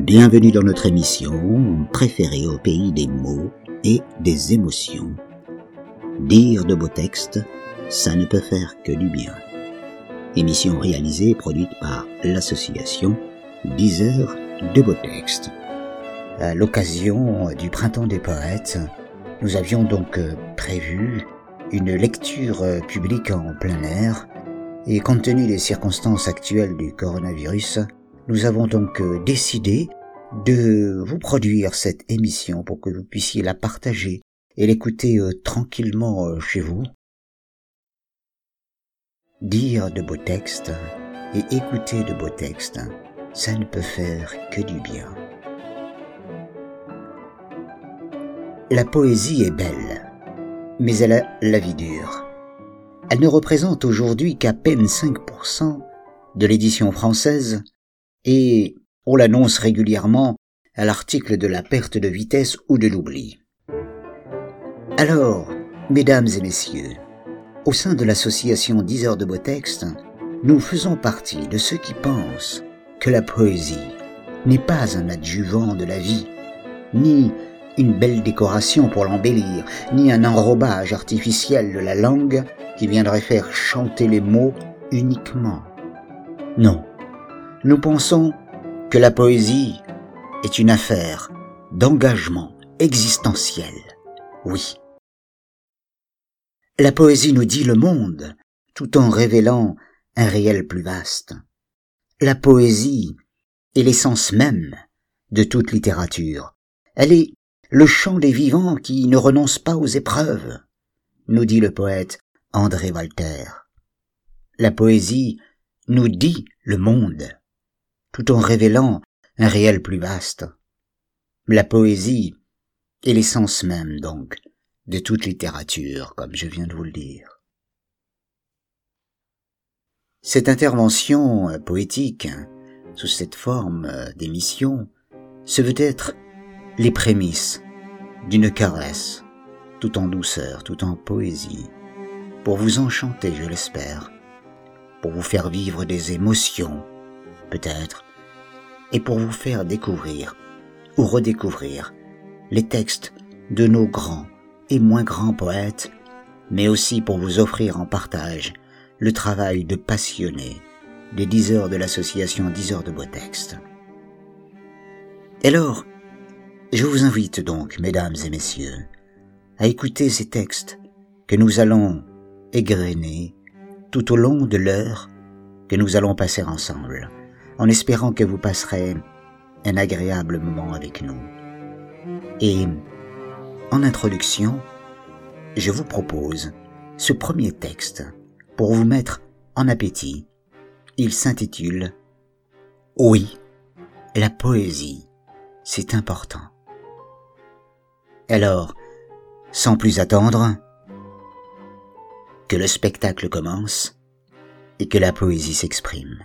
Bienvenue dans notre émission préférée au pays des mots et des émotions. Dire de beaux textes, ça ne peut faire que du bien. Émission réalisée et produite par l'association 10 heures de beaux textes. À l'occasion du printemps des poètes, nous avions donc prévu une lecture publique en plein air et compte tenu des circonstances actuelles du coronavirus, nous avons donc euh, décidé de vous produire cette émission pour que vous puissiez la partager et l'écouter euh, tranquillement euh, chez vous. Dire de beaux textes et écouter de beaux textes, ça ne peut faire que du bien. La poésie est belle, mais elle a la vie dure. Elle ne représente aujourd'hui qu'à peine 5% de l'édition française et on l'annonce régulièrement à l'article de la perte de vitesse ou de l'oubli. Alors, mesdames et messieurs, au sein de l'association 10 heures de beaux textes, nous faisons partie de ceux qui pensent que la poésie n'est pas un adjuvant de la vie, ni une belle décoration pour l'embellir, ni un enrobage artificiel de la langue qui viendrait faire chanter les mots uniquement. Non, nous pensons que la poésie est une affaire d'engagement existentiel. Oui. La poésie nous dit le monde tout en révélant un réel plus vaste. La poésie est l'essence même de toute littérature. Elle est le chant des vivants qui ne renoncent pas aux épreuves, nous dit le poète André Walter. La poésie nous dit le monde tout en révélant un réel plus vaste. La poésie est l'essence même, donc, de toute littérature, comme je viens de vous le dire. Cette intervention poétique, sous cette forme d'émission, se veut être les prémices d'une caresse, tout en douceur, tout en poésie, pour vous enchanter, je l'espère, pour vous faire vivre des émotions, peut-être, et pour vous faire découvrir ou redécouvrir les textes de nos grands et moins grands poètes, mais aussi pour vous offrir en partage le travail de passionnés des dix heures de l'association 10 heures de beaux textes. Alors, je vous invite donc, mesdames et messieurs, à écouter ces textes que nous allons égrener tout au long de l'heure que nous allons passer ensemble en espérant que vous passerez un agréable moment avec nous. Et en introduction, je vous propose ce premier texte pour vous mettre en appétit. Il s'intitule Oui, la poésie, c'est important. Alors, sans plus attendre, que le spectacle commence et que la poésie s'exprime.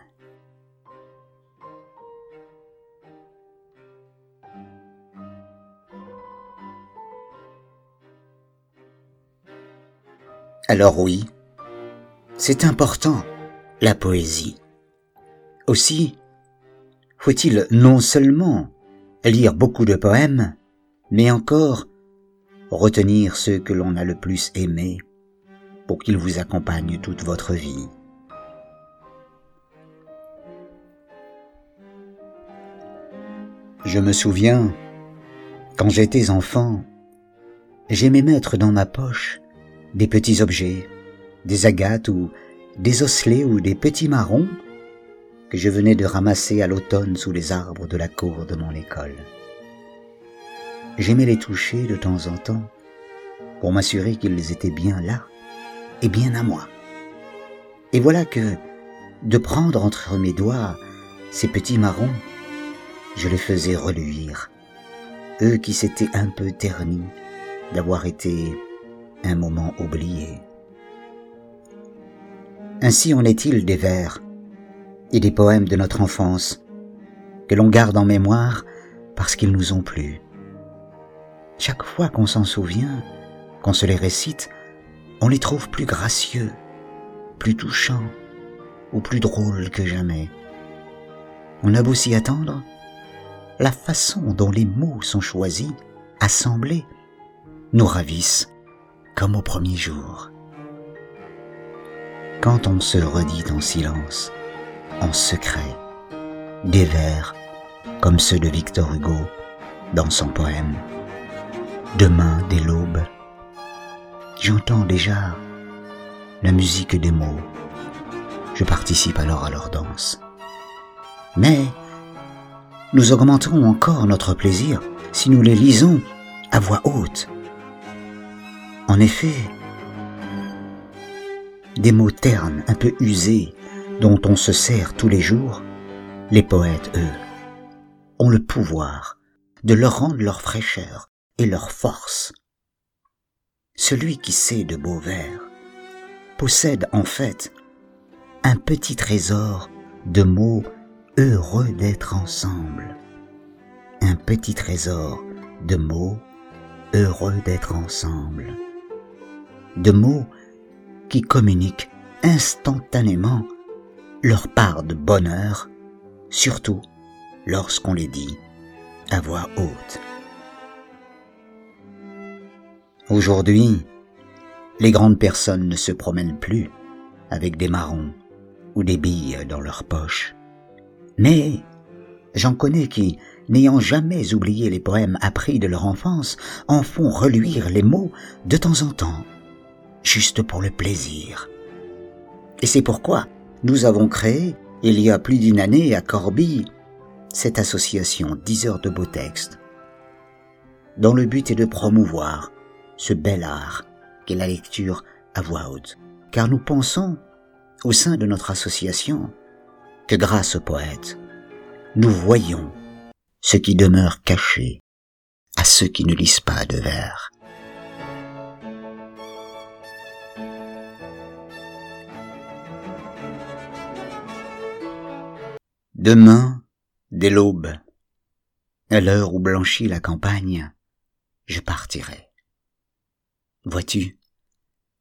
Alors oui, c'est important, la poésie. Aussi, faut-il non seulement lire beaucoup de poèmes, mais encore retenir ceux que l'on a le plus aimés pour qu'ils vous accompagnent toute votre vie. Je me souviens, quand j'étais enfant, j'aimais mettre dans ma poche des petits objets, des agates ou des osselets ou des petits marrons que je venais de ramasser à l'automne sous les arbres de la cour de mon école. J'aimais les toucher de temps en temps pour m'assurer qu'ils étaient bien là et bien à moi. Et voilà que de prendre entre mes doigts ces petits marrons, je les faisais reluire, eux qui s'étaient un peu ternis d'avoir été un moment oublié. Ainsi en est-il des vers et des poèmes de notre enfance que l'on garde en mémoire parce qu'ils nous ont plu. Chaque fois qu'on s'en souvient, qu'on se les récite, on les trouve plus gracieux, plus touchants ou plus drôles que jamais. On a beau s'y attendre, la façon dont les mots sont choisis, assemblés, nous ravissent comme au premier jour. Quand on se redit en silence, en secret, des vers comme ceux de Victor Hugo dans son poème Demain dès l'aube, j'entends déjà la musique des mots. Je participe alors à leur danse. Mais nous augmenterons encore notre plaisir si nous les lisons à voix haute. En effet, des mots ternes, un peu usés, dont on se sert tous les jours, les poètes, eux, ont le pouvoir de leur rendre leur fraîcheur et leur force. Celui qui sait de beaux vers possède en fait un petit trésor de mots heureux d'être ensemble. Un petit trésor de mots heureux d'être ensemble. De mots qui communiquent instantanément leur part de bonheur, surtout lorsqu'on les dit à voix haute. Aujourd'hui, les grandes personnes ne se promènent plus avec des marrons ou des billes dans leurs poches. Mais j'en connais qui, n'ayant jamais oublié les poèmes appris de leur enfance, en font reluire les mots de temps en temps, juste pour le plaisir. Et c'est pourquoi nous avons créé, il y a plus d'une année à Corbie, cette association 10 heures de beaux textes, dont le but est de promouvoir ce bel art qu'est la lecture à voix haute. Car nous pensons, au sein de notre association, que grâce aux poètes, nous voyons ce qui demeure caché à ceux qui ne lisent pas de vers. Demain, dès l'aube, à l'heure où blanchit la campagne, je partirai. Vois-tu,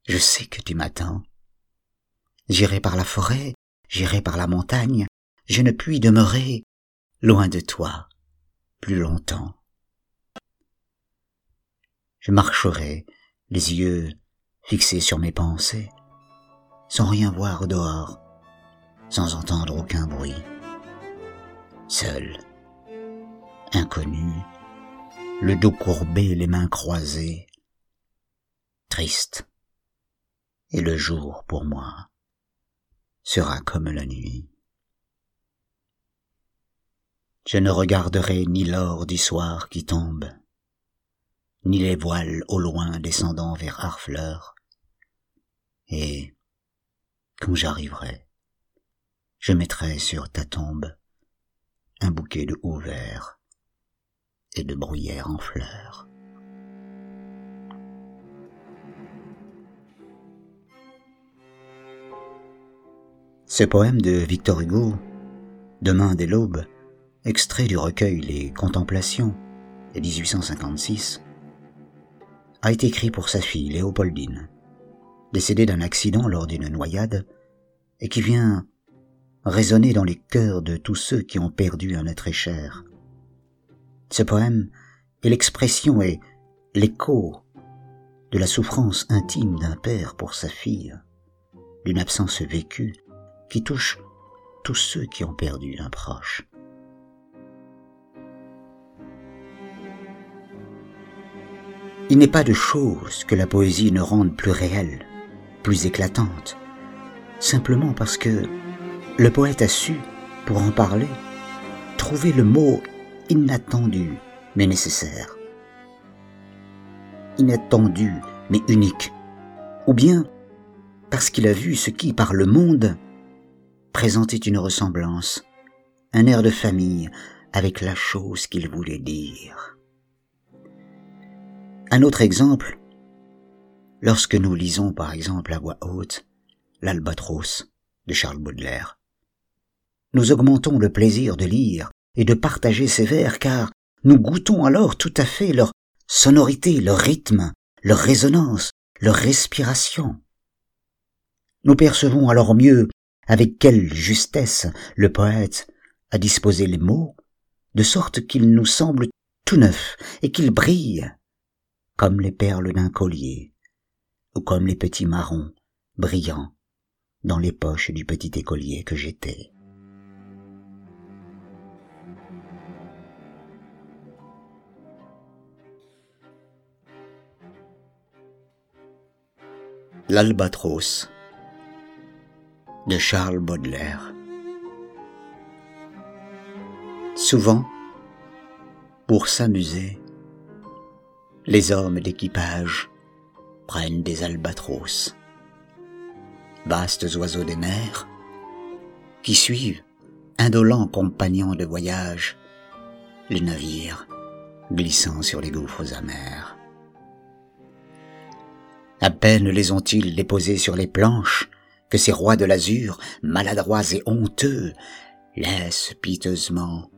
je sais que tu m'attends. J'irai par la forêt, j'irai par la montagne, je ne puis demeurer loin de toi plus longtemps. Je marcherai, les yeux fixés sur mes pensées, sans rien voir dehors, sans entendre aucun bruit. Seul, inconnu, le dos courbé, les mains croisées, triste. Et le jour, pour moi, sera comme la nuit. Je ne regarderai ni l'or du soir qui tombe, ni les voiles au loin descendant vers Harfleur, et, quand j'arriverai, je mettrai sur ta tombe un bouquet de houverts vert et de bruyères en fleurs. Ce poème de Victor Hugo, Demain dès l'aube, extrait du recueil Les Contemplations de 1856, a été écrit pour sa fille Léopoldine, décédée d'un accident lors d'une noyade, et qui vient résonner dans les cœurs de tous ceux qui ont perdu un être cher. Ce poème est l'expression et l'écho de la souffrance intime d'un père pour sa fille, d'une absence vécue qui touche tous ceux qui ont perdu un proche. Il n'est pas de chose que la poésie ne rende plus réelle, plus éclatante, simplement parce que le poète a su, pour en parler, trouver le mot inattendu mais nécessaire. Inattendu mais unique. Ou bien parce qu'il a vu ce qui, par le monde, présentait une ressemblance, un air de famille avec la chose qu'il voulait dire. Un autre exemple, lorsque nous lisons par exemple à voix haute l'Albatros de Charles Baudelaire. Nous augmentons le plaisir de lire et de partager ces vers car nous goûtons alors tout à fait leur sonorité, leur rythme, leur résonance, leur respiration. Nous percevons alors mieux avec quelle justesse le poète a disposé les mots de sorte qu'il nous semble tout neuf et qu'il brille comme les perles d'un collier ou comme les petits marrons brillants dans les poches du petit écolier que j'étais. L'Albatros de Charles Baudelaire Souvent, pour s'amuser, les hommes d'équipage prennent des albatros, vastes oiseaux des mers, qui suivent, indolents compagnons de voyage, les navires glissant sur les gouffres amers. À peine les ont-ils déposés sur les planches que ces rois de l'azur, maladroits et honteux, laissent piteusement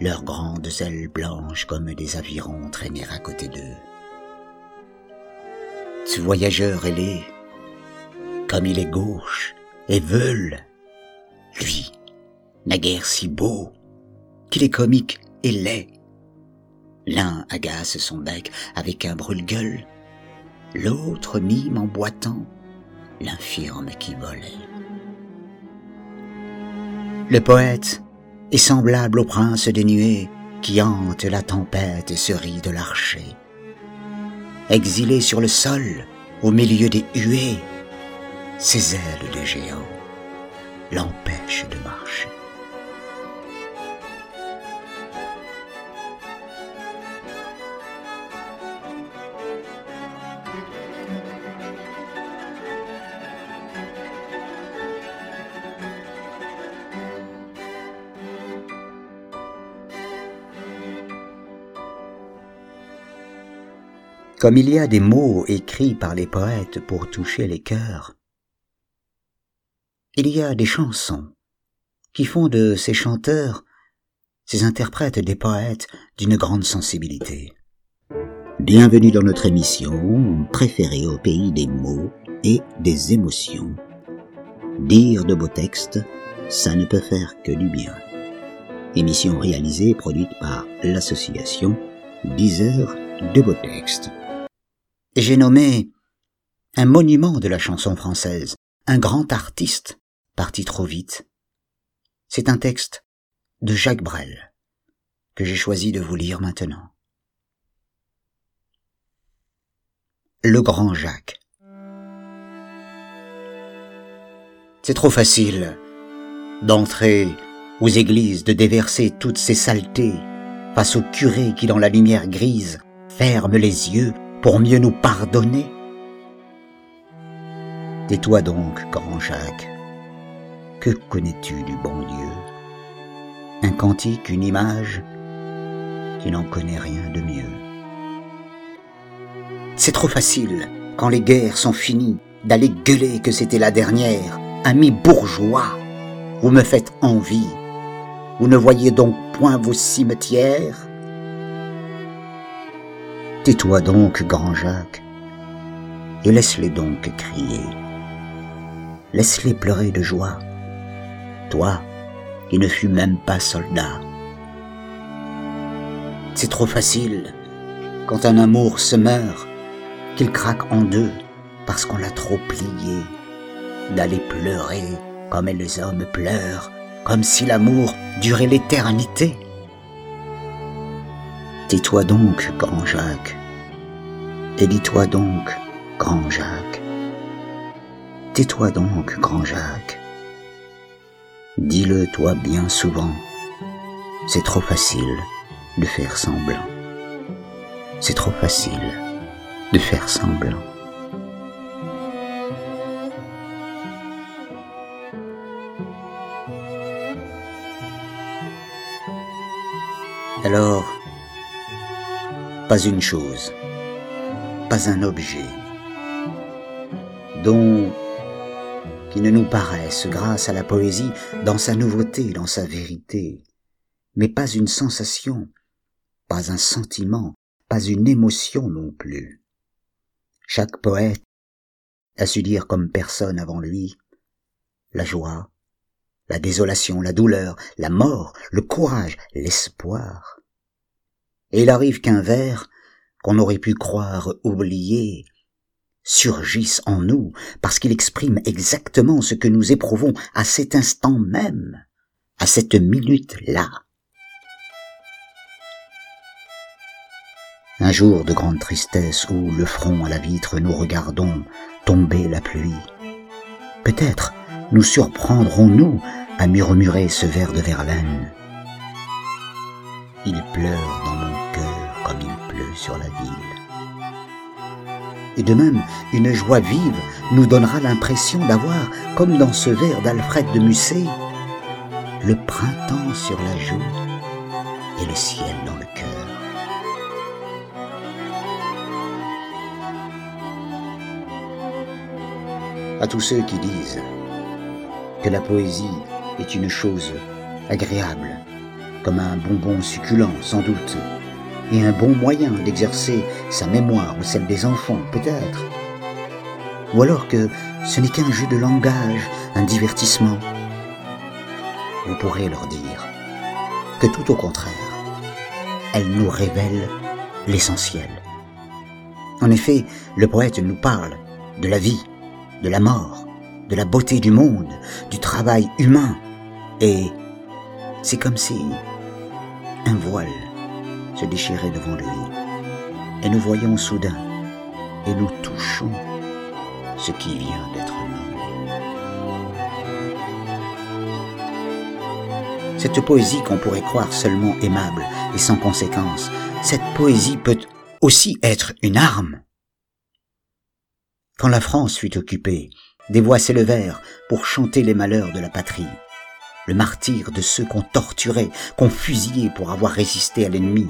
leurs grandes ailes blanches comme des avirons traîner à côté d'eux. Ce voyageur ailé, comme il est gauche et veule, lui, naguère si beau, qu'il est comique et laid. L'un agace son bec avec un brûle-gueule, l'autre mime en boitant l'infirme qui volait. Le poète est semblable au prince des nuées qui hante la tempête et se rit de l'archer. Exilé sur le sol, au milieu des huées, ses ailes de géant l'empêchent de marcher. Comme il y a des mots écrits par les poètes pour toucher les cœurs, il y a des chansons qui font de ces chanteurs, ces interprètes des poètes d'une grande sensibilité. Bienvenue dans notre émission préférée au pays des mots et des émotions. Dire de beaux textes, ça ne peut faire que du bien. Émission réalisée et produite par l'association 10 heures de beaux textes j'ai nommé un monument de la chanson française, un grand artiste parti trop vite. C'est un texte de Jacques Brel que j'ai choisi de vous lire maintenant. Le grand Jacques. C'est trop facile d'entrer aux églises, de déverser toutes ces saletés face au curé qui dans la lumière grise ferme les yeux pour mieux nous pardonner Tais-toi donc, grand Jacques. Que connais-tu du bon Dieu? Un cantique, une image Tu n'en connais rien de mieux. C'est trop facile, quand les guerres sont finies, d'aller gueuler que c'était la dernière. Ami bourgeois, vous me faites envie. Vous ne voyez donc point vos cimetières? Tais-toi donc, grand Jacques, et laisse-les donc crier. Laisse-les pleurer de joie, toi qui ne fus même pas soldat. C'est trop facile, quand un amour se meurt, qu'il craque en deux parce qu'on l'a trop plié, d'aller pleurer comme les hommes pleurent, comme si l'amour durait l'éternité. Tais-toi donc, grand Jacques, et dis-toi donc, grand Jacques. Tais-toi donc, grand Jacques. Dis-le toi bien souvent, c'est trop facile de faire semblant. C'est trop facile de faire semblant. Alors, pas une chose, pas un objet, dont qui ne nous paraisse, grâce à la poésie, dans sa nouveauté, dans sa vérité, mais pas une sensation, pas un sentiment, pas une émotion non plus. Chaque poète a su dire comme personne avant lui la joie, la désolation, la douleur, la mort, le courage, l'espoir. Et il arrive qu'un vers qu'on aurait pu croire oublié surgisse en nous parce qu'il exprime exactement ce que nous éprouvons à cet instant même, à cette minute-là. Un jour de grande tristesse où, le front à la vitre, nous regardons tomber la pluie. Peut-être nous surprendrons-nous à murmurer ce vers de Verlaine. Il pleure dans mon sur la ville. Et de même, une joie vive nous donnera l'impression d'avoir, comme dans ce vers d'Alfred de Musset, le printemps sur la joue et le ciel dans le cœur. À tous ceux qui disent que la poésie est une chose agréable, comme un bonbon succulent sans doute, et un bon moyen d'exercer sa mémoire ou celle des enfants peut-être. Ou alors que ce n'est qu'un jeu de langage, un divertissement. Vous pourrez leur dire que tout au contraire, elle nous révèle l'essentiel. En effet, le poète nous parle de la vie, de la mort, de la beauté du monde, du travail humain, et c'est comme si un voile se déchirait devant lui. Et nous voyons soudain, et nous touchons ce qui vient d'être nommé. Cette poésie qu'on pourrait croire seulement aimable et sans conséquence, cette poésie peut aussi être une arme. Quand la France fut occupée, des voix s'élevèrent pour chanter les malheurs de la patrie, le martyr de ceux qu'on torturait, qu'on fusillait pour avoir résisté à l'ennemi.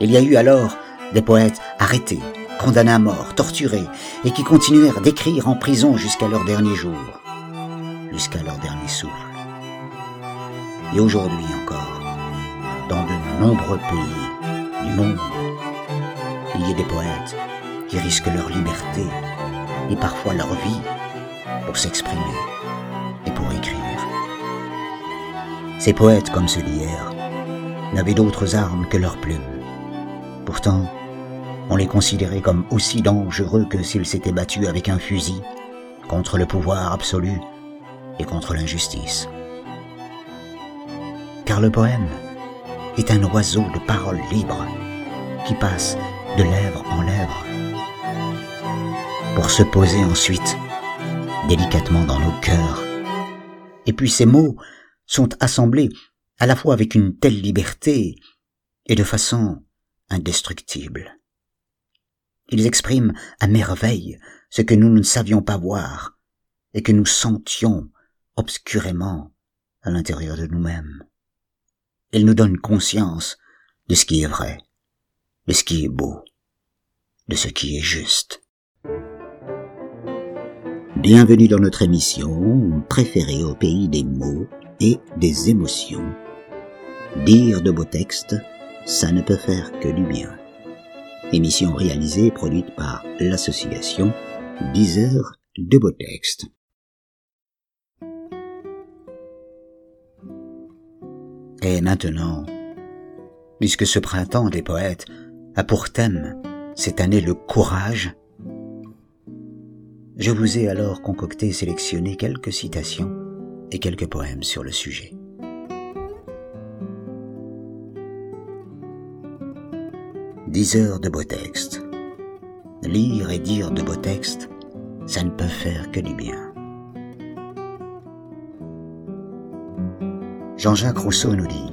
Il y a eu alors des poètes arrêtés, condamnés à mort, torturés, et qui continuèrent d'écrire en prison jusqu'à leur dernier jour, jusqu'à leur dernier souffle. Et aujourd'hui encore, dans de nombreux pays du monde, il y a des poètes qui risquent leur liberté et parfois leur vie pour s'exprimer et pour écrire. Ces poètes, comme ceux d'hier, n'avaient d'autres armes que leurs plumes. Pourtant, on les considérait comme aussi dangereux que s'ils s'étaient battus avec un fusil contre le pouvoir absolu et contre l'injustice. Car le poème est un oiseau de parole libre qui passe de lèvre en lèvre pour se poser ensuite délicatement dans nos cœurs. Et puis ces mots sont assemblés à la fois avec une telle liberté et de façon indestructible. Ils expriment à merveille ce que nous ne savions pas voir et que nous sentions obscurément à l'intérieur de nous-mêmes. Ils nous donnent conscience de ce qui est vrai, de ce qui est beau, de ce qui est juste. Bienvenue dans notre émission préférée au pays des mots et des émotions. Dire de beaux textes, ça ne peut faire que du bien. Émission réalisée et produite par l'association 10 heures de beaux textes. Et maintenant, puisque ce printemps des poètes a pour thème cette année le courage, je vous ai alors concocté et sélectionné quelques citations et quelques poèmes sur le sujet. Dix heures de beaux textes. Lire et dire de beaux textes, ça ne peut faire que du bien. Jean-Jacques Rousseau nous dit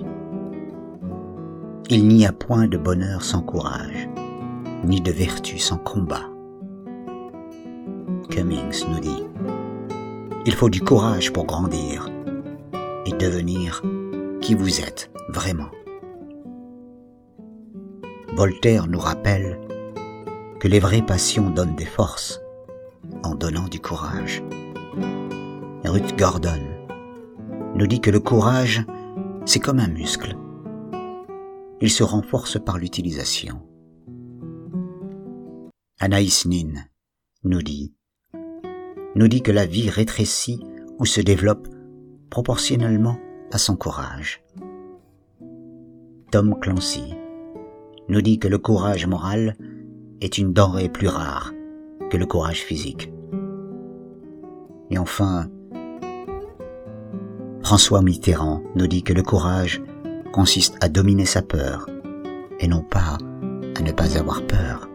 Il n'y a point de bonheur sans courage, ni de vertu sans combat. Cummings nous dit Il faut du courage pour grandir et devenir qui vous êtes vraiment. Voltaire nous rappelle que les vraies passions donnent des forces en donnant du courage. Ruth Gordon nous dit que le courage, c'est comme un muscle. Il se renforce par l'utilisation. Anaïs Nin nous dit nous dit que la vie rétrécit ou se développe proportionnellement à son courage. Tom Clancy nous dit que le courage moral est une denrée plus rare que le courage physique. Et enfin, François Mitterrand nous dit que le courage consiste à dominer sa peur et non pas à ne pas avoir peur.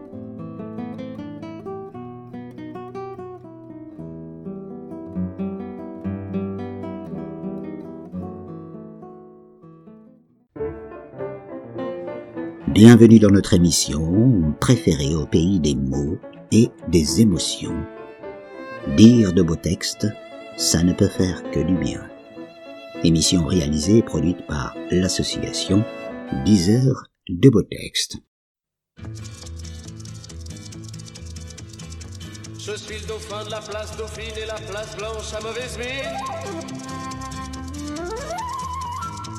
Bienvenue dans notre émission préférée au pays des mots et des émotions. Dire de beaux textes, ça ne peut faire que du bien. Émission réalisée et produite par l'association Diseur de beaux textes. Je suis le dauphin de la place Dauphine et la place Blanche à mauvaise.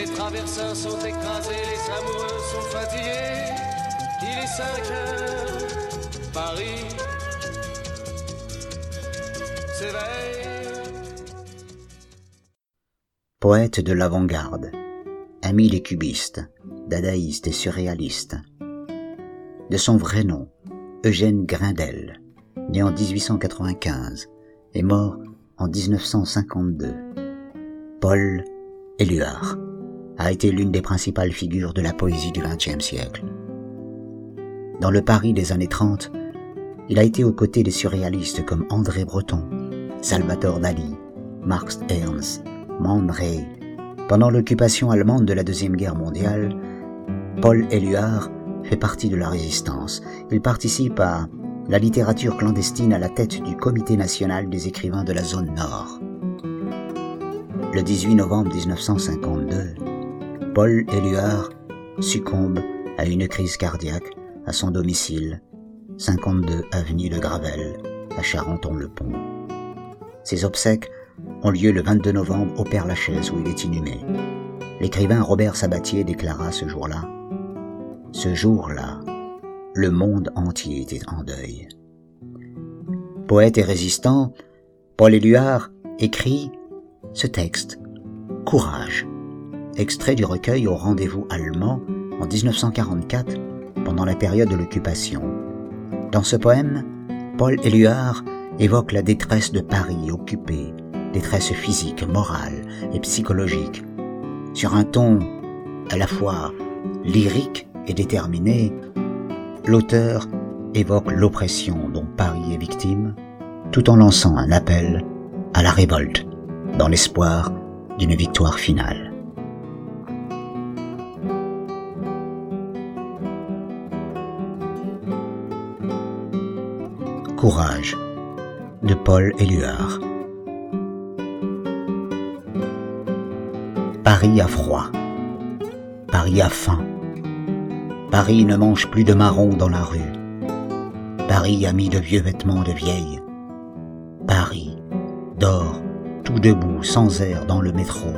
Les traversins sont écrasés, les amoureux sont fatigués. Il est 5 heures, Paris. Poète de l'avant-garde, ami des cubistes, dadaïstes et surréalistes. De son vrai nom, Eugène Grindel, né en 1895 et mort en 1952. Paul Éluard a été l'une des principales figures de la poésie du XXe siècle. Dans le Paris des années 30, il a été aux côtés des surréalistes comme André Breton, Salvatore Dali, Marx Ernst, Man Ray. Pendant l'occupation allemande de la Deuxième Guerre mondiale, Paul Éluard fait partie de la résistance. Il participe à la littérature clandestine à la tête du Comité national des écrivains de la zone nord. Le 18 novembre 1952, Paul Éluard succombe à une crise cardiaque à son domicile, 52 avenue de Gravel, à Charenton-le-Pont. Ses obsèques ont lieu le 22 novembre au Père-Lachaise où il est inhumé. L'écrivain Robert Sabatier déclara ce jour-là Ce jour-là, le monde entier était en deuil. Poète et résistant, Paul Éluard écrit ce texte Courage extrait du recueil Au rendez-vous allemand en 1944 pendant la période de l'occupation. Dans ce poème, Paul Éluard évoque la détresse de Paris occupé, détresse physique, morale et psychologique. Sur un ton à la fois lyrique et déterminé, l'auteur évoque l'oppression dont Paris est victime, tout en lançant un appel à la révolte, dans l'espoir d'une victoire finale. Courage de Paul Éluard. Paris a froid. Paris a faim. Paris ne mange plus de marron dans la rue. Paris a mis de vieux vêtements de vieille. Paris dort tout debout, sans air dans le métro.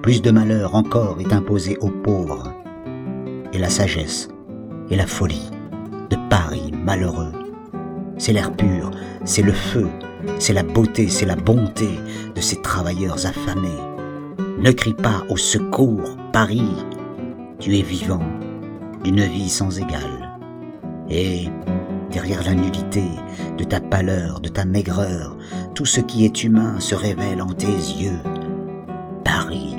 Plus de malheur encore est imposé aux pauvres. Et la sagesse et la folie de Paris malheureux c'est l'air pur, c'est le feu, c'est la beauté, c'est la bonté de ces travailleurs affamés. Ne crie pas au secours, Paris. Tu es vivant, d'une vie sans égale. Et, derrière la nudité de ta pâleur, de ta maigreur, tout ce qui est humain se révèle en tes yeux. Paris,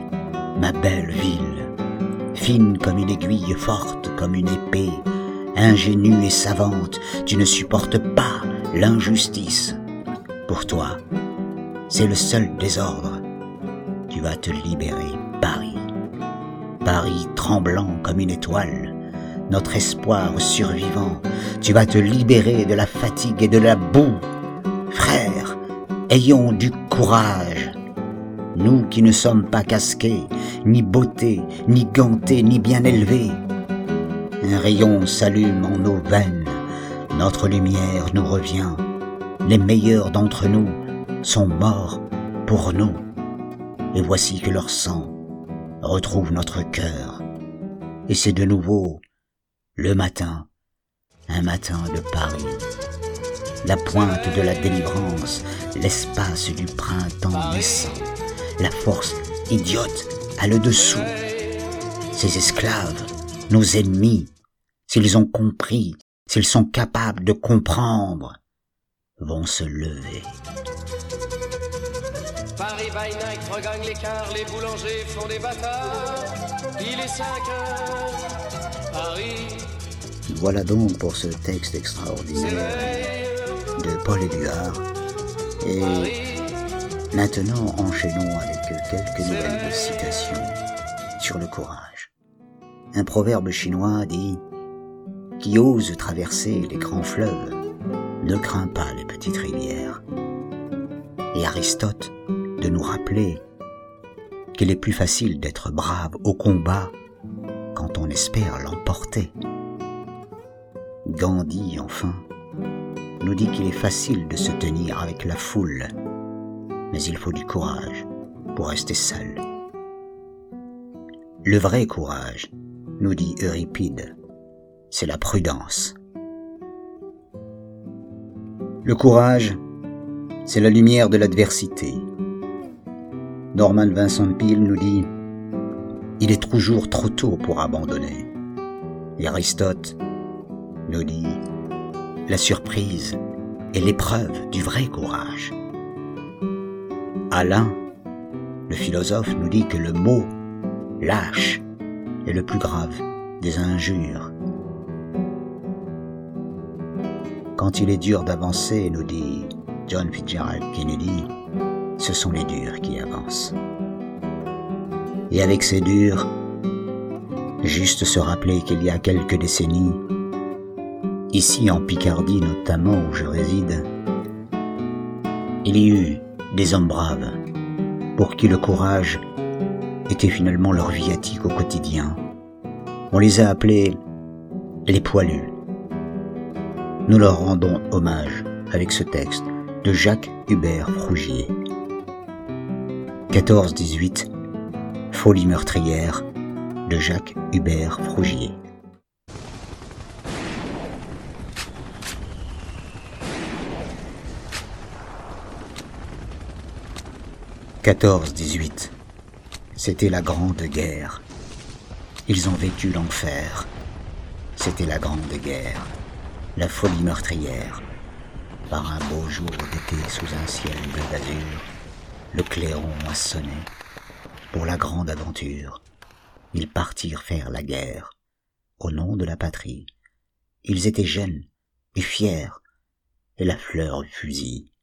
ma belle ville, fine comme une aiguille, forte comme une épée, ingénue et savante, tu ne supportes pas l'injustice. Pour toi, c'est le seul désordre. Tu vas te libérer, Paris. Paris tremblant comme une étoile, notre espoir survivant, tu vas te libérer de la fatigue et de la boue. Frères, ayons du courage. nous qui ne sommes pas casqués, ni beautés, ni gantés, ni bien élevés. Un rayon s'allume en nos veines, notre lumière nous revient. Les meilleurs d'entre nous sont morts pour nous. Et voici que leur sang retrouve notre cœur. Et c'est de nouveau le matin, un matin de Paris. La pointe de la délivrance, l'espace du printemps naissant, la force idiote à le dessous. Ces esclaves, nos ennemis, s'ils ont compris, s'ils sont capables de comprendre, vont se lever. Paris by night regagne l'écart, les boulangers font des bâtards. Il est 5 heures, Paris. Voilà donc pour ce texte extraordinaire de Paul Éluard. Et maintenant, enchaînons avec quelques nouvelles citations sur le courage. Un proverbe chinois dit Qui ose traverser les grands fleuves ne craint pas les petites rivières. Et Aristote de nous rappeler qu'il est plus facile d'être brave au combat quand on espère l'emporter. Gandhi, enfin, nous dit qu'il est facile de se tenir avec la foule, mais il faut du courage pour rester seul. Le vrai courage, nous dit Euripide, c'est la prudence. Le courage, c'est la lumière de l'adversité. Norman Vincent Peale nous dit Il est toujours trop tôt pour abandonner. Et Aristote nous dit La surprise est l'épreuve du vrai courage. Alain, le philosophe, nous dit que le mot lâche est le plus grave des injures. Quand il est dur d'avancer, nous dit John Fitzgerald Kennedy, ce sont les durs qui avancent. Et avec ces durs, juste se rappeler qu'il y a quelques décennies, ici en Picardie notamment où je réside, il y eut des hommes braves pour qui le courage était finalement leur viatique au quotidien. On les a appelés les poilus. Nous leur rendons hommage avec ce texte de Jacques Hubert Frougier. 14-18 Folie meurtrière de Jacques Hubert Frougier. « 14-18 C'était la Grande Guerre. Ils ont vécu l'enfer. C'était la Grande Guerre. La folie meurtrière. Par un beau jour d'été sous un ciel bleu d'azur, le clairon a sonné. Pour la grande aventure, ils partirent faire la guerre, au nom de la patrie. Ils étaient jeunes et fiers, et la fleur du fusil.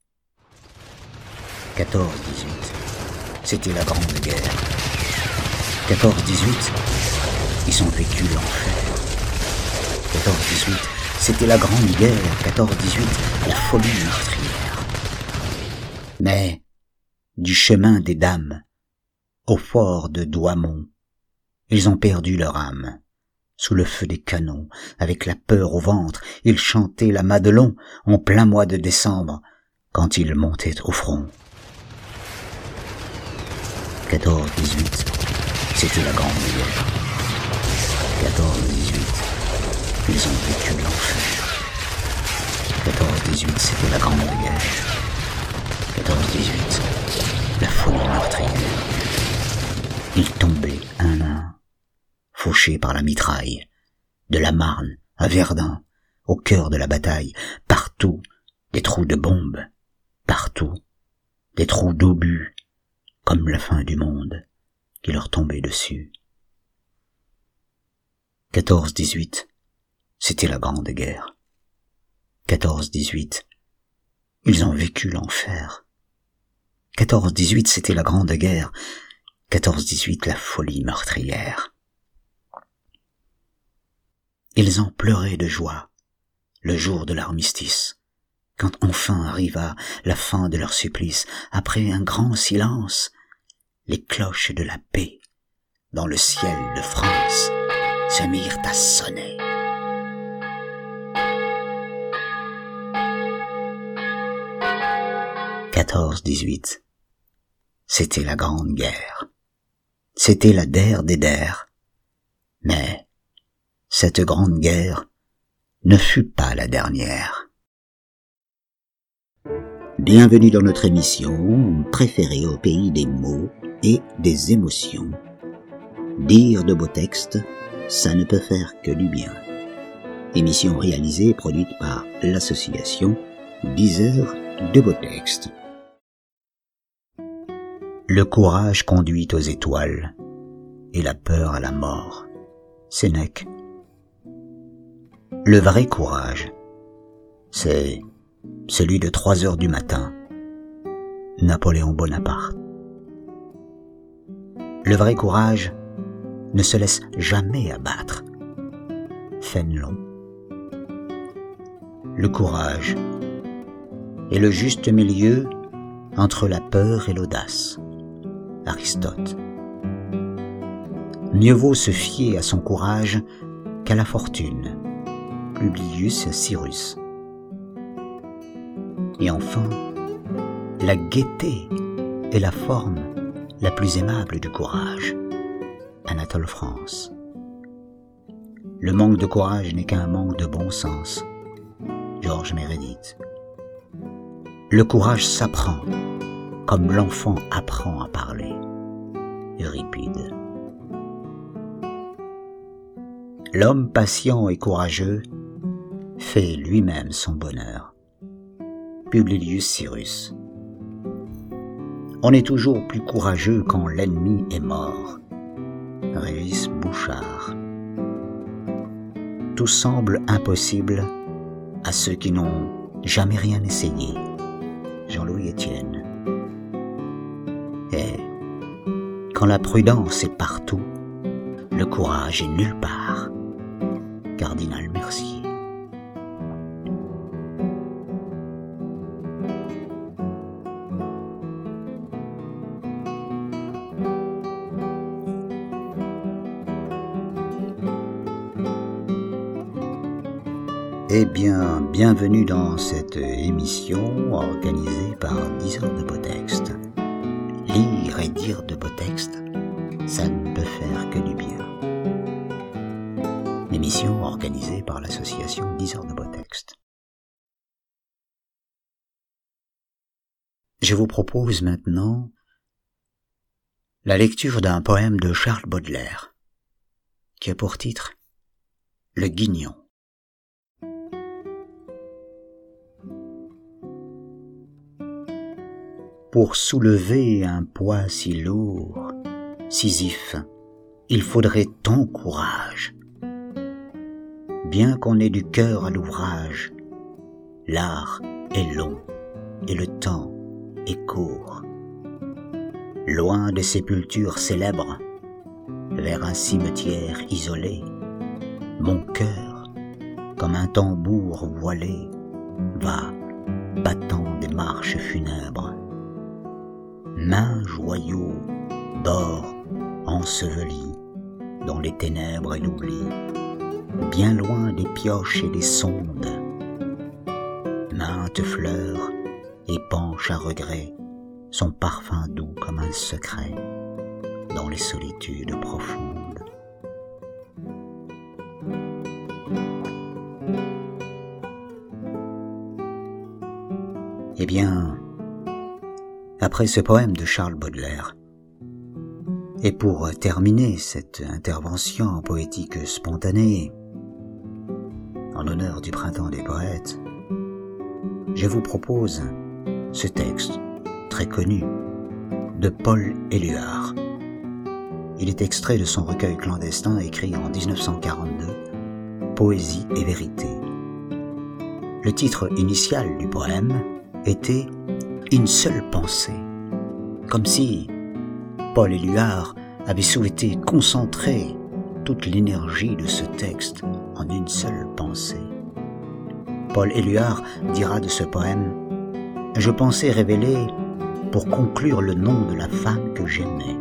14-18, c'était la grande guerre. 14-18, ils ont vécu l'enfer. 14-18, c'était la grande guerre. 14-18, la folie meurtrière. Mais, du chemin des dames, au fort de Douaumont, ils ont perdu leur âme. Sous le feu des canons, avec la peur au ventre, ils chantaient la Madelon en plein mois de décembre, quand ils montaient au front. 14-18, c'était la grande guerre. 14-18, ils ont vécu l'enfer. 14-18, c'était la grande guerre. 14-18, la folie meurtrière. Ils tombaient un à un, fauchés par la mitraille, de la Marne à Verdun, au cœur de la bataille, partout des trous de bombes, partout des trous d'obus, comme la fin du monde qui leur tombait dessus. 14-18, c'était la grande guerre. 14-18, ils ont vécu l'enfer. 14-18, c'était la grande guerre. 14-18, la folie meurtrière. Ils en pleuraient de joie, le jour de l'armistice, quand enfin arriva la fin de leur supplice, après un grand silence, les cloches de la paix dans le ciel de France se mirent à sonner. « 14-18. C'était la Grande Guerre. C'était la der des der. Mais cette Grande Guerre ne fut pas la dernière. Bienvenue dans notre émission préférée au pays des mots et des émotions. Dire de beaux textes, ça ne peut faire que du bien. Émission réalisée et produite par l'association Diseur de beaux textes. Le courage conduit aux étoiles et la peur à la mort. Sénèque. Le vrai courage, c'est celui de trois heures du matin. Napoléon Bonaparte. Le vrai courage ne se laisse jamais abattre. Fénelon. Le courage est le juste milieu entre la peur et l'audace. Aristote. Mieux vaut se fier à son courage qu'à la fortune. Publius Cyrus. Et enfin, la gaieté est la forme la plus aimable du courage. Anatole France. Le manque de courage n'est qu'un manque de bon sens. Georges Meredith. Le courage s'apprend, comme l'enfant apprend à parler. Euripide. L'homme patient et courageux fait lui-même son bonheur. Publilius Cyrus. On est toujours plus courageux quand l'ennemi est mort. Régis Bouchard. Tout semble impossible à ceux qui n'ont jamais rien essayé. Jean-Louis Etienne. Et quand la prudence est partout, le courage est nulle part. Cardinal bienvenue dans cette émission organisée par 10 heures de beaux textes. Lire et dire de beaux textes, ça ne peut faire que du bien. Émission organisée par l'association 10 heures de beaux textes. Je vous propose maintenant la lecture d'un poème de Charles Baudelaire, qui a pour titre Le Guignon. Pour soulever un poids si lourd, Sisyphe, il faudrait ton courage. Bien qu'on ait du cœur à l'ouvrage, l'art est long et le temps est court. Loin des sépultures célèbres, vers un cimetière isolé, mon cœur, comme un tambour voilé, va battant des marches funèbres main joyau d'or enseveli dans les ténèbres et l'oubli, bien loin des pioches et des sondes. Maintes fleurs épanchent à regret son parfum doux comme un secret dans les solitudes profondes. Eh bien, après ce poème de Charles Baudelaire. Et pour terminer cette intervention poétique spontanée, en honneur du printemps des poètes, je vous propose ce texte très connu de Paul Éluard. Il est extrait de son recueil clandestin écrit en 1942, Poésie et vérité. Le titre initial du poème était une seule pensée, comme si Paul Éluard avait souhaité concentrer toute l'énergie de ce texte en une seule pensée. Paul Éluard dira de ce poème Je pensais révéler pour conclure le nom de la femme que j'aimais.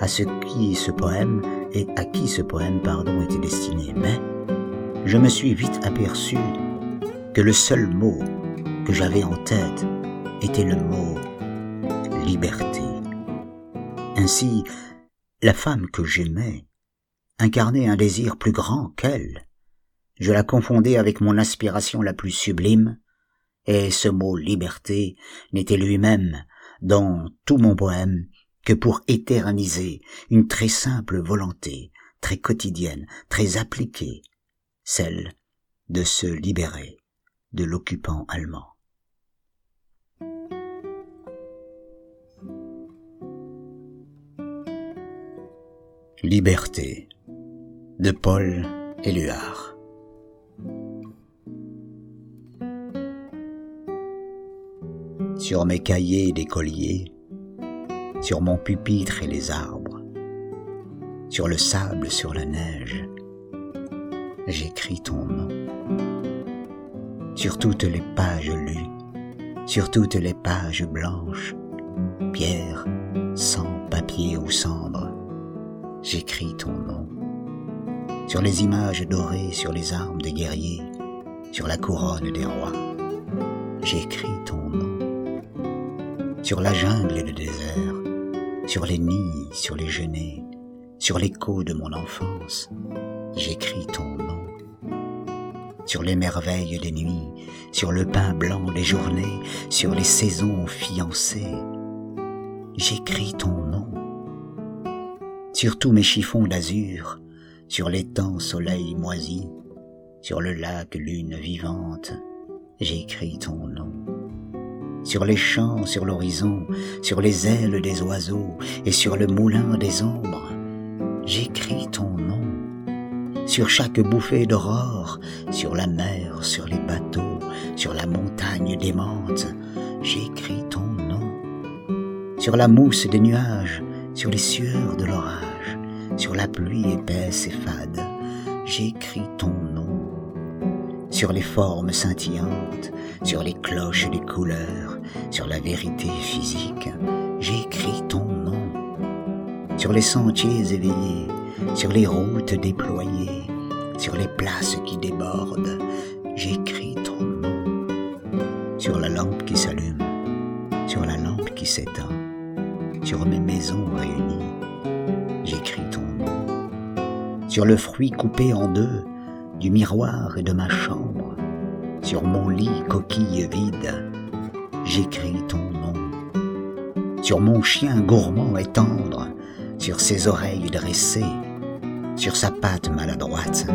À ce qui ce poème et à qui ce poème, pardon, était destiné. Mais je me suis vite aperçu que le seul mot que j'avais en tête était le mot liberté. Ainsi, la femme que j'aimais incarnait un désir plus grand qu'elle. Je la confondais avec mon aspiration la plus sublime, et ce mot liberté n'était lui-même, dans tout mon poème, que pour éterniser une très simple volonté, très quotidienne, très appliquée, celle de se libérer de l'occupant allemand. Liberté de Paul Éluard Sur mes cahiers d'écolier, sur mon pupitre et les arbres, sur le sable, sur la neige, j'écris ton nom. Sur toutes les pages lues, sur toutes les pages blanches, pierre, sang, papier ou cendre, j'écris ton nom. Sur les images dorées, sur les armes des guerriers, sur la couronne des rois, j'écris ton nom. Sur la jungle et le désert, sur les nids, sur les genêts, sur l'écho de mon enfance, j'écris ton nom. Sur les merveilles des nuits, sur le pain blanc des journées, sur les saisons fiancées, j'écris ton nom sur tous mes chiffons d'azur, sur l'étang soleil moisi, sur le lac lune vivante, j'écris ton nom. Sur les champs, sur l'horizon, sur les ailes des oiseaux et sur le moulin des ombres, j'écris ton nom. Sur chaque bouffée d'aurore, sur la mer, sur les bateaux, sur la montagne démente, j'écris ton nom. Sur la mousse des nuages, sur les sueurs de l'orage, sur la pluie épaisse et fade, j'écris ton nom. Sur les formes scintillantes, sur les cloches des couleurs, sur la vérité physique, j'écris ton nom. Sur les sentiers éveillés, sur les routes déployées, sur les places qui débordent, j'écris ton nom. Sur la lampe qui s'allume, sur la lampe qui s'éteint, sur mes maisons réunies, j'écris ton nom. Sur le fruit coupé en deux du miroir et de ma chambre, sur mon lit coquille vide, j'écris ton nom. Sur mon chien gourmand et tendre, sur ses oreilles dressées, sur sa patte maladroite,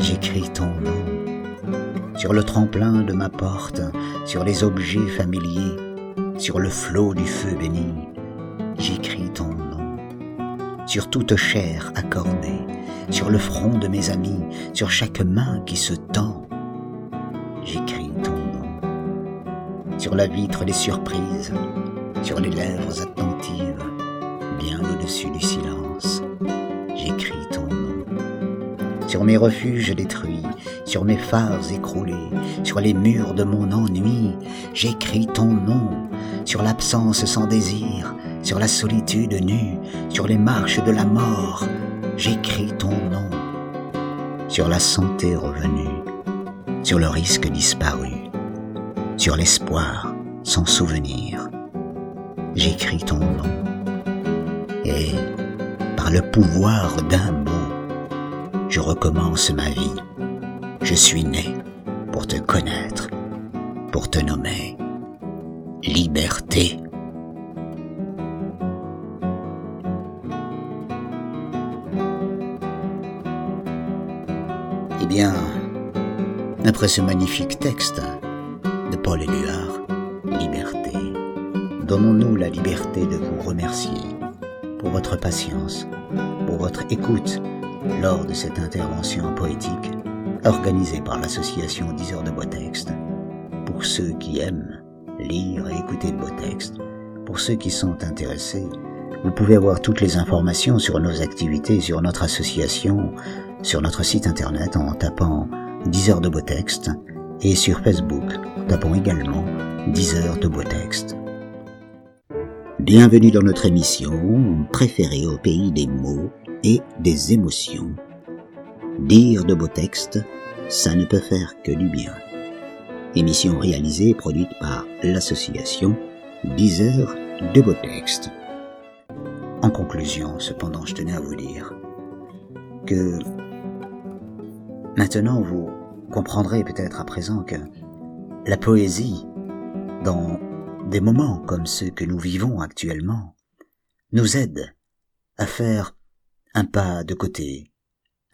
j'écris ton nom. Sur le tremplin de ma porte, sur les objets familiers, sur le flot du feu béni, j'écris ton nom. Sur toute chair accordée, sur le front de mes amis, sur chaque main qui se tend, j'écris ton nom. Sur la vitre des surprises, sur les lèvres attentives, bien au-dessus du silence, j'écris ton nom. Sur mes refuges détruits, sur mes phares écroulés, sur les murs de mon ennui, j'écris ton nom, sur l'absence sans désir, sur la solitude nue, sur les marches de la mort, j'écris ton nom. Sur la santé revenue, sur le risque disparu, sur l'espoir sans souvenir, j'écris ton nom. Et par le pouvoir d'un mot, je recommence ma vie. Je suis né pour te connaître, pour te nommer liberté. Bien, après ce magnifique texte de Paul Éluard, Liberté, donnons-nous la liberté de vous remercier pour votre patience, pour votre écoute lors de cette intervention poétique organisée par l'association 10 heures de beaux textes. Pour ceux qui aiment lire et écouter de beaux textes, pour ceux qui sont intéressés, vous pouvez avoir toutes les informations sur nos activités sur notre association sur notre site internet en tapant 10 heures de beau texte et sur Facebook, tapons également 10 heures de beau texte. Bienvenue dans notre émission préférée au pays des mots et des émotions. Dire de beaux textes, ça ne peut faire que du bien. Émission réalisée et produite par l'association 10 heures de beaux textes. En conclusion, cependant, je tenais à vous dire que maintenant vous comprendrez peut-être à présent que la poésie, dans des moments comme ceux que nous vivons actuellement, nous aide à faire un pas de côté,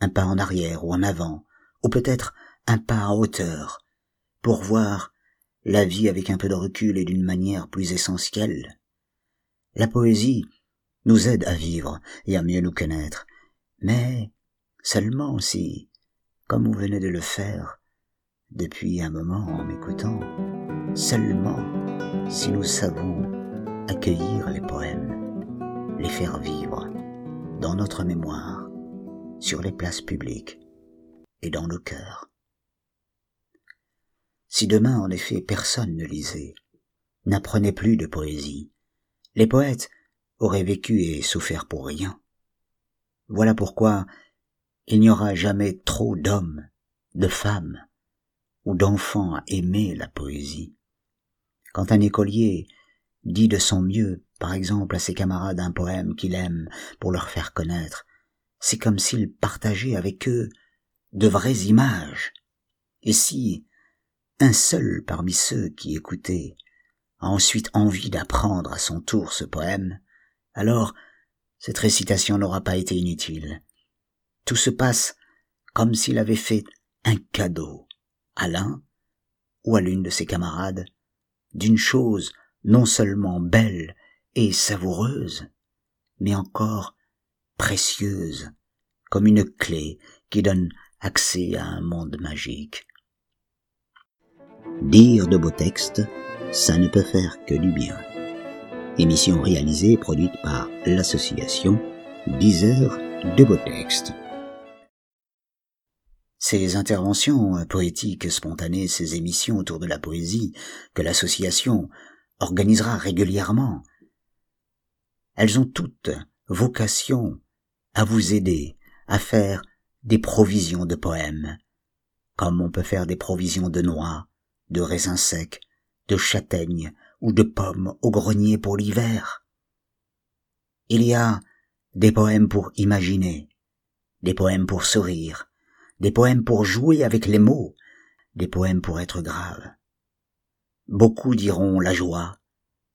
un pas en arrière ou en avant, ou peut-être un pas en hauteur, pour voir la vie avec un peu de recul et d'une manière plus essentielle. La poésie nous aide à vivre et à mieux nous connaître, mais seulement si, comme vous venez de le faire depuis un moment en m'écoutant, seulement si nous savons accueillir les poèmes, les faire vivre dans notre mémoire, sur les places publiques et dans nos cœurs. Si demain, en effet, personne ne lisait, n'apprenait plus de poésie, les poètes auraient vécu et souffert pour rien. Voilà pourquoi il n'y aura jamais trop d'hommes, de femmes ou d'enfants à aimer la poésie. Quand un écolier dit de son mieux, par exemple, à ses camarades un poème qu'il aime pour leur faire connaître, c'est comme s'il partageait avec eux de vraies images. Et si un seul parmi ceux qui écoutaient a ensuite envie d'apprendre à son tour ce poème, alors cette récitation n'aura pas été inutile. Tout se passe comme s'il avait fait un cadeau à l'un ou à l'une de ses camarades d'une chose non seulement belle et savoureuse, mais encore précieuse, comme une clé qui donne accès à un monde magique. Dire de beaux textes, ça ne peut faire que du bien. Émission réalisée et produite par l'association 10 heures de beaux textes. Ces interventions euh, poétiques spontanées, ces émissions autour de la poésie que l'association organisera régulièrement, elles ont toutes vocation à vous aider à faire des provisions de poèmes, comme on peut faire des provisions de noix, de raisins secs, de châtaignes ou de pommes au grenier pour l'hiver. Il y a des poèmes pour imaginer, des poèmes pour sourire, des poèmes pour jouer avec les mots, des poèmes pour être graves. Beaucoup diront la joie,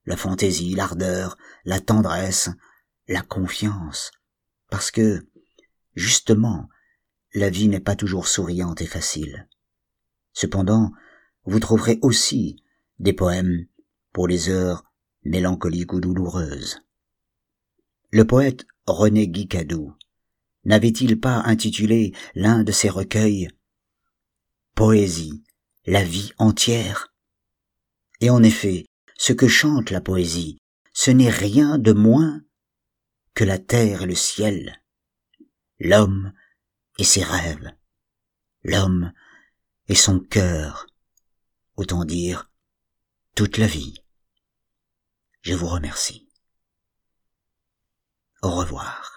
la fantaisie, l'ardeur, la tendresse, la confiance, parce que, justement, la vie n'est pas toujours souriante et facile. Cependant, vous trouverez aussi des poèmes pour les heures mélancoliques ou douloureuses. Le poète René Guicadou n'avait-il pas intitulé l'un de ses recueils Poésie, la vie entière Et en effet, ce que chante la poésie, ce n'est rien de moins que la terre et le ciel, l'homme et ses rêves, l'homme et son cœur, autant dire toute la vie. Je vous remercie. Au revoir.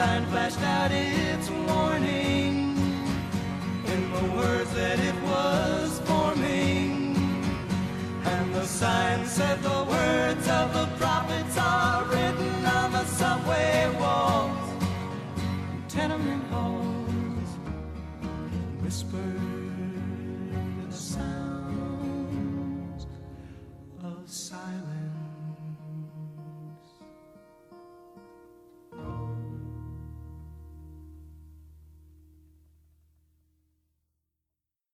sign flashed out its warning in the words that it was forming. And the sign said the words of the